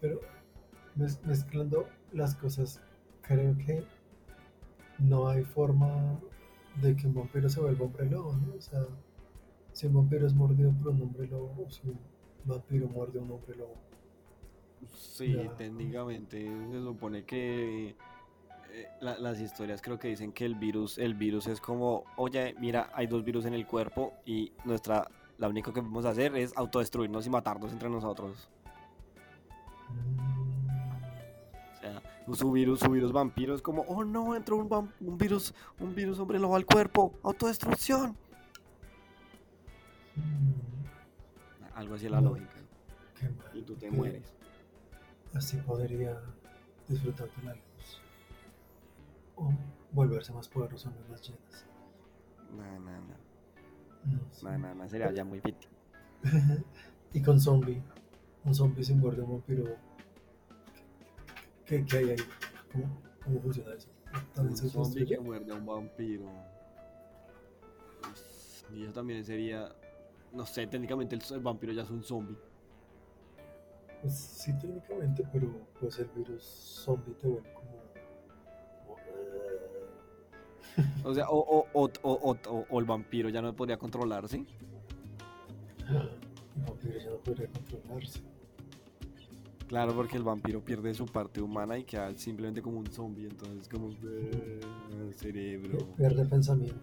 Pero mezclando las cosas, creo que no hay forma de que un vampiro se vuelva hombre lobo, ¿no? O sea, si un vampiro es mordido por un hombre lobo, o si un vampiro muerde a un hombre lobo. Sí, técnicamente se supone que eh, las historias creo que dicen que el virus, el virus es como, oye, mira, hay dos virus en el cuerpo y nuestra lo único que podemos hacer es autodestruirnos y matarnos entre nosotros. Sea, su virus, su virus vampiro es como, oh no, entró un, un virus, un virus hombre lobo al cuerpo, autodestrucción. Algo así es la lógica. Y tú te mueres. Así podría disfrutar de la luz. O volverse más poderoso en las llenas. No, no, no. No, no, no, sería ya muy fit. *laughs* y con zombie. Un zombie sin muerde un vampiro. ¿Qué, ¿Qué, hay ahí? ¿Cómo, cómo funciona eso? un zombie que muerde a un vampiro. Y eso también sería, no sé, técnicamente el, vampiro ya es un zombie. Pues sí, técnicamente, pero pues el virus zombie te vuelve como... o sea, o, o, o, o, el vampiro ya no podría controlarse. *gasps* El vampiro ya no podría controlarse. Claro, porque el vampiro pierde su parte humana y queda simplemente como un zombie, entonces como el cerebro. Pierde pensamiento.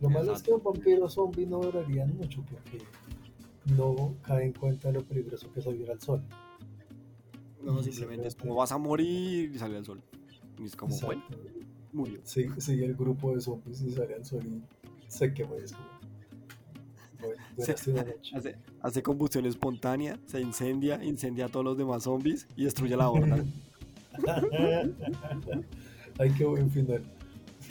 Lo malo es que un vampiro zombie no durarían mucho porque no cae en cuenta de lo peligroso que es salir al sol. No, simplemente es como vas a morir y sale al sol. Y es como, bueno, murió. Sí, sigue el grupo de zombies y sale al sol y se quema y es como, *laughs* hace, combustión espontánea, se incendia, incendia a todos los demás zombies y destruye la horda. *laughs* Ay, qué buen final.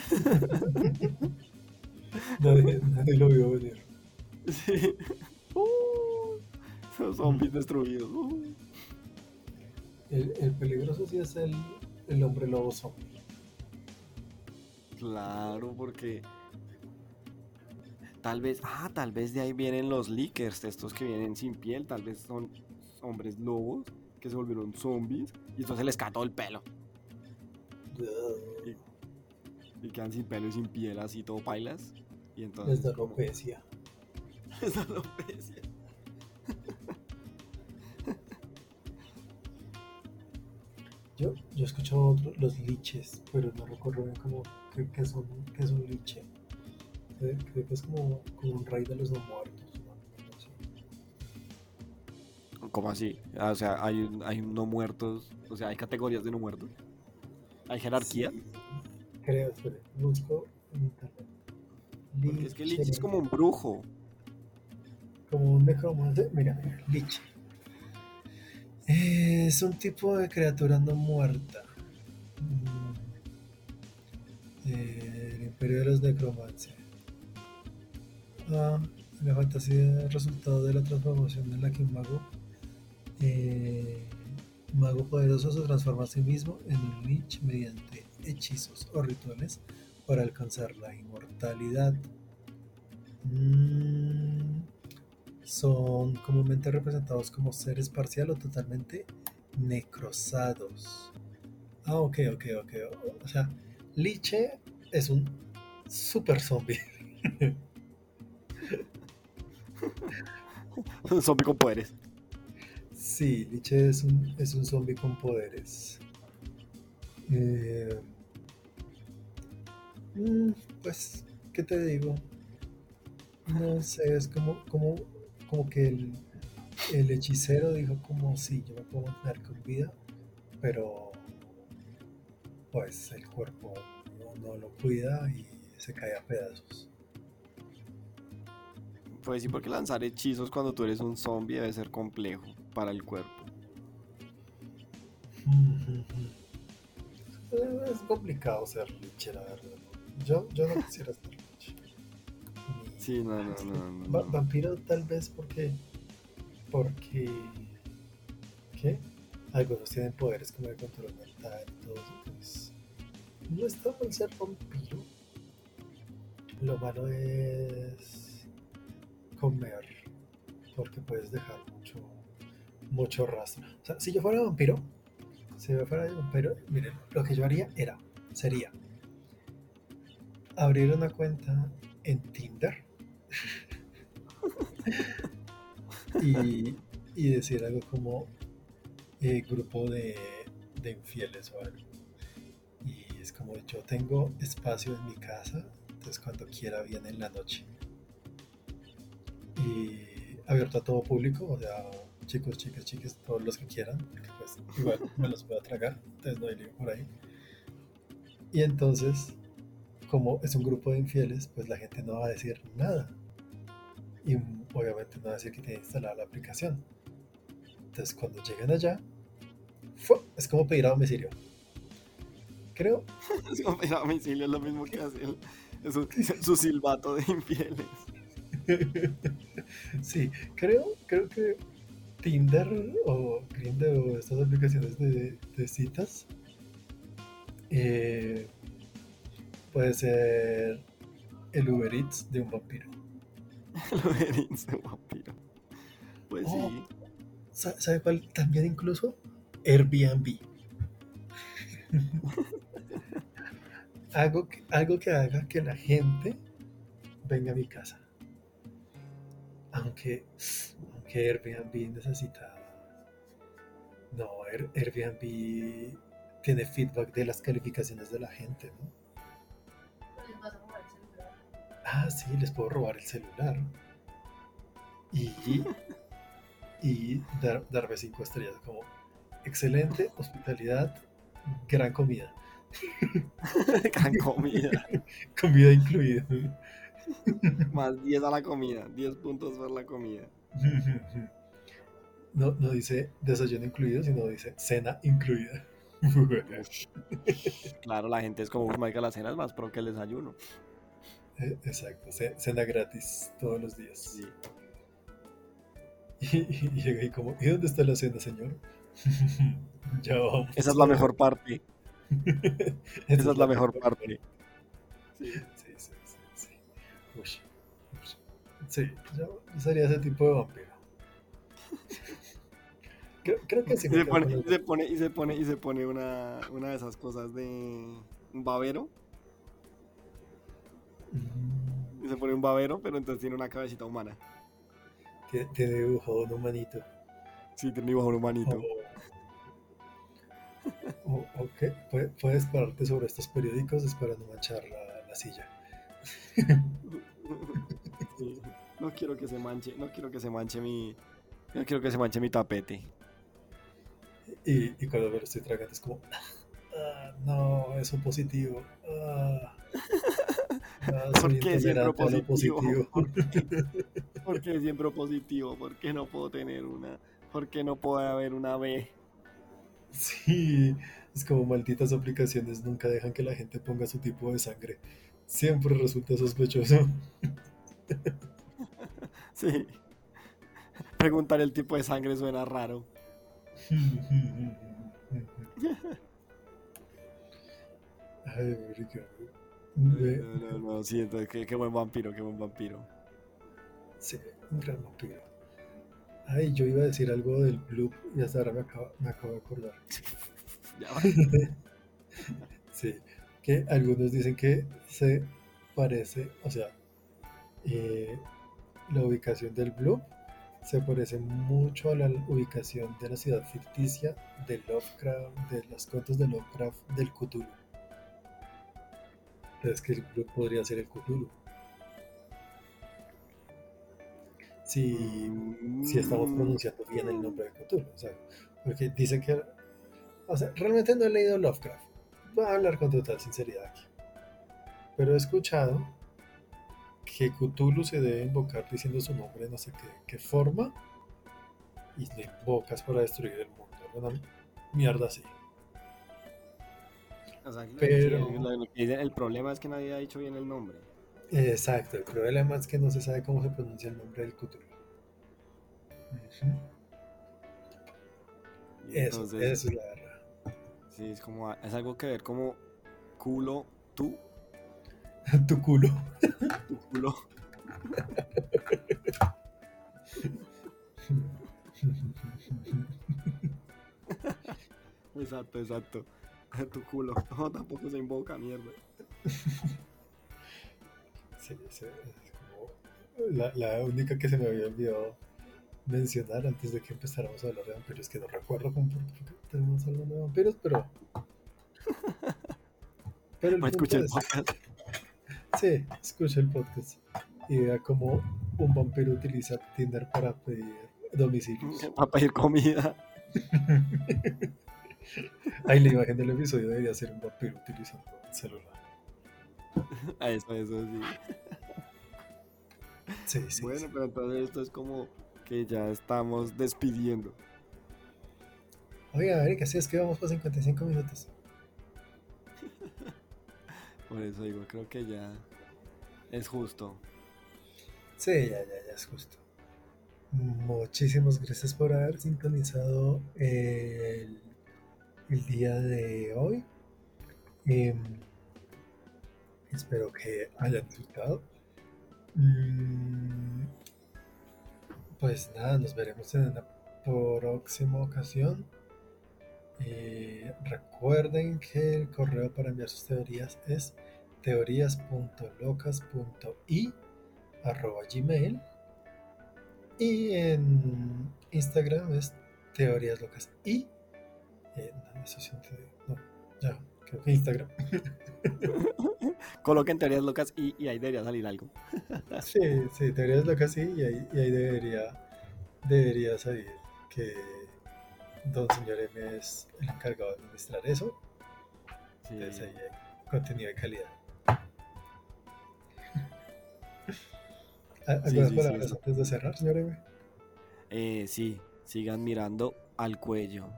*laughs* nadie, lo vio venir. Sí. Uh, los zombies destruidos. Uh. El, el, peligroso sí es el, el hombre lobo zombie. Claro, porque Tal vez, ah, tal vez de ahí vienen los leakers, estos que vienen sin piel, tal vez son hombres lobos que se volvieron zombies y entonces les todo el pelo. Y, quedan sin pelo y sin piel, así todo pailas. Y entonces. Es alopecia. *laughs* es alopecia. yo, yo he escuchado otros, los liches, pero no recuerdo bien cómo que, son, que es un liche creo que es como, un rey de los no muertos. ¿Cómo así? Ah, o sea, hay, hay no muertos, o sea, hay categorías de no muertos. ¿Hay jerarquía? creo, espera, busco en internet. Porque es que Lich es como un brujo. Como un necromante. Mira, Lich. Es un tipo de criatura no muerta. Mm. Eh, el imperio de los necromances la fantasía resultado de la transformación en la que un mago, eh, mago poderoso se transforma a sí mismo en un lich mediante hechizos o rituales para alcanzar la inmortalidad. Mm, son comúnmente representados como seres parcial o totalmente necrosados. Ah, ok, ok, ok. O sea, Liche es un super zombie. *laughs* *laughs* un zombie con poderes. Sí, Liche es un, es un zombie con poderes. Eh, mm, pues, ¿qué te digo? No sé, es como, como, como que el, el hechicero dijo como sí, yo me puedo mantener con vida, pero pues el cuerpo no lo cuida y se cae a pedazos. Pues sí, porque lanzar hechizos cuando tú eres un zombie debe ser complejo para el cuerpo. *laughs* Es complicado ser liche, la verdad. Yo, yo no quisiera ser liche. *laughs* Sí, no, no, no, vampiro tal vez porque... Porque... ¿Qué? Algunos tienen poderes como el control mental y todo eso. Pues, no está mal ser vampiro. Lo malo es comer porque puedes dejar mucho, mucho rastro. O sea, si yo fuera vampiro, si yo fuera vampiro, miren, lo que yo haría era, sería abrir una cuenta en Tinder *laughs* y, y, decir algo como eh, grupo de, de infieles o algo. Y es como yo tengo espacio en mi casa, entonces cuando quiera viene en la noche y abierto a todo público, o sea, chicos, chicas, chicas, todos los que quieran, porque pues igual *laughs* me los puedo tragar, entonces no hay lío por ahí. Y entonces, como es un grupo de infieles, pues la gente no va a decir nada. Y obviamente no va a decir que tiene instalada la aplicación. Entonces cuando lleguen allá, es como pedir a domicilio. Creo. *laughs* es como pedir a domicilio, es lo mismo que hace su silbato de infieles. *laughs* sí, creo, creo que Tinder o Grindr o estas aplicaciones de, citas eh, puede ser el Uber Eats de un vampiro. *laughs* el Uber Eats de vampiro. Pues sí. Oh, ¿Sabe cuál también incluso? Airbnb. *laughs* algo, que, algo que haga que la gente venga a mi casa. Aunque, aunque Airbnb necesita. No, Airbnb tiene feedback de las calificaciones de la gente, ¿no? Ah, sí, les puedo robar el celular. Y, *laughs* y dar, darme cinco estrellas, como excelente hospitalidad, gran comida. *laughs* gran comida. *laughs* comida incluida. *laughs* Más 10 a la comida, 10 puntos por la comida. No, no dice desayuno incluido, sino dice cena incluida. *laughs* claro, la gente es como, que la cena es más pro que el desayuno. Eh, exacto, cena gratis todos los días. *laughs* Y, llega ahí como, ¿y dónde está la cena, señor? ya vamos. Esa es la mejor parte. Esa es la mejor parte. Sí. Sí, yo, sería ese tipo de vampiro. *laughs* Creo, que sí. Y se, pone, y se pone, y se pone, y se pone una, una de esas cosas de un babero y se pone un babero, pero entonces tiene una cabecita humana. Tiene, dibujo de un humanito. Sí, tiene dibujo de un humanito. Oh. ok, puedes pararte sobre estos periódicos es para no manchar la, silla. *laughs* No quiero que se manche, no quiero que se manche mi, no quiero que se manche mi tapete. Y, y cuando lo estoy tragando es como, ah, no, es un positivo. Ah. ¿Por qué siempre positivo? ¿Por qué siempre positivo? ¿Por qué no puedo tener una? ¿Por qué no puede haber una B? Sí, es como malditas aplicaciones nunca dejan que la gente ponga su tipo de sangre. Siempre resulta sospechoso. *laughs* Sí. *laughs* Preguntar el tipo de sangre suena raro. *laughs* Ay, no, no, no, siento, qué, qué buen vampiro, qué buen vampiro. Sí, un gran vampiro. Ay, yo iba a decir algo del Bloop y hasta ahora me acabo, me acabo de acordar. *laughs* sí, que algunos dicen que se parece, o sea, eh, la ubicación del Bloop se parece mucho a la ubicación de la ciudad ficticia de Lovecraft, de los cuentos de Lovecraft del Cthulhu es que el club podría ser el Cthulhu. Si, si estamos mm. pronunciando bien el nombre de Cthulhu. O sea, porque dice que. O sea, realmente no he leído Lovecraft. Voy a hablar con total sinceridad aquí. Pero he escuchado que Cthulhu se debe invocar diciendo su nombre, no sé qué, qué forma, y le invocas para destruir el mundo. Una mierda así pero el problema es que nadie ha dicho bien el nombre. Exacto, el problema es que no se sabe cómo se pronuncia el nombre del Cthulhu. Eso, eso es la verdad. Sí, es como es algo que ver como culo tú. *laughs* tu culo. tu culo. *laughs* exacto, exacto. tu culo. No, tampoco se invoca, mierda. Sí, sí, es como la, la, única que se me había olvidado mencionar antes de que empezáramos a hablar de vampiros, que no recuerdo cómo tenemos hablando de vampiros, pero. *laughs* pero el escuché el podcast. Sí, escucha el podcast y vea cómo un vampiro utiliza Tinder para pedir domicilios. *laughs* Para pedir comida. *laughs* Ahí la imagen del episodio debería ser un vampiro utilizando el celular. A *laughs* eso, eso sí. Sí, sí. Bueno, pero entonces esto es como que ya estamos despidiendo. Oiga, Erika, sí, es que vamos por 55 minutos. Por eso digo, creo que ya es justo. Sí, ya, ya, ya es justo. Muchísimas gracias por haber sintonizado el el día de hoy. Em, espero que hayan disfrutado. Mm, pues nada, nos veremos en una próxima ocasión. Eh, recuerden que el correo para enviar sus teorías es teorías.locas.i arroba gmail y en Instagram es teorías locas y eh, no, eso no, ya, creo que Instagram. *laughs* Coloquen teorías locas y, ahí debería salir algo. *laughs* sí, sí, teorías locas y, y ahí, y ahí debería, debería salir que Don Señor M es el encargado de administrar eso. Sí. Entonces ahí hay contenido de calidad. ¿Algunas palabras antes de cerrar, señor M? Eh, sí, sigan mirando al cuello.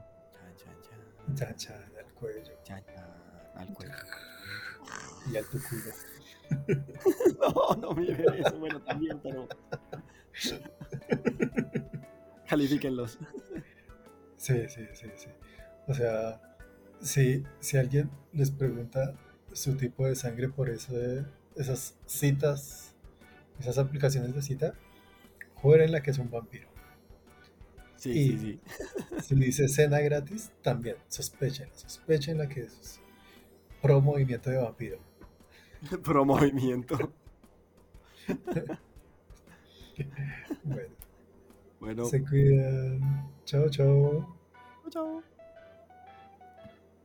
Chan, chan, al cuello. Chan, al cuello. Y al tu culo. *laughs* no, no mire eso. Bueno, también, pero. *laughs* *laughs* Califíquenlos. Sí, sí, sí, sí. O sea, si, si alguien les pregunta su tipo de sangre por eso de esas citas, esas aplicaciones de cita, la que es un vampiro. Sí, y sí, sí. *laughs* Si dice cena gratis, también sospechen, sospechen la que es pro movimiento de vampiro. *laughs* pro movimiento. *laughs* bueno. Bueno. Se cuidan. Chao, chao. Chao, chao.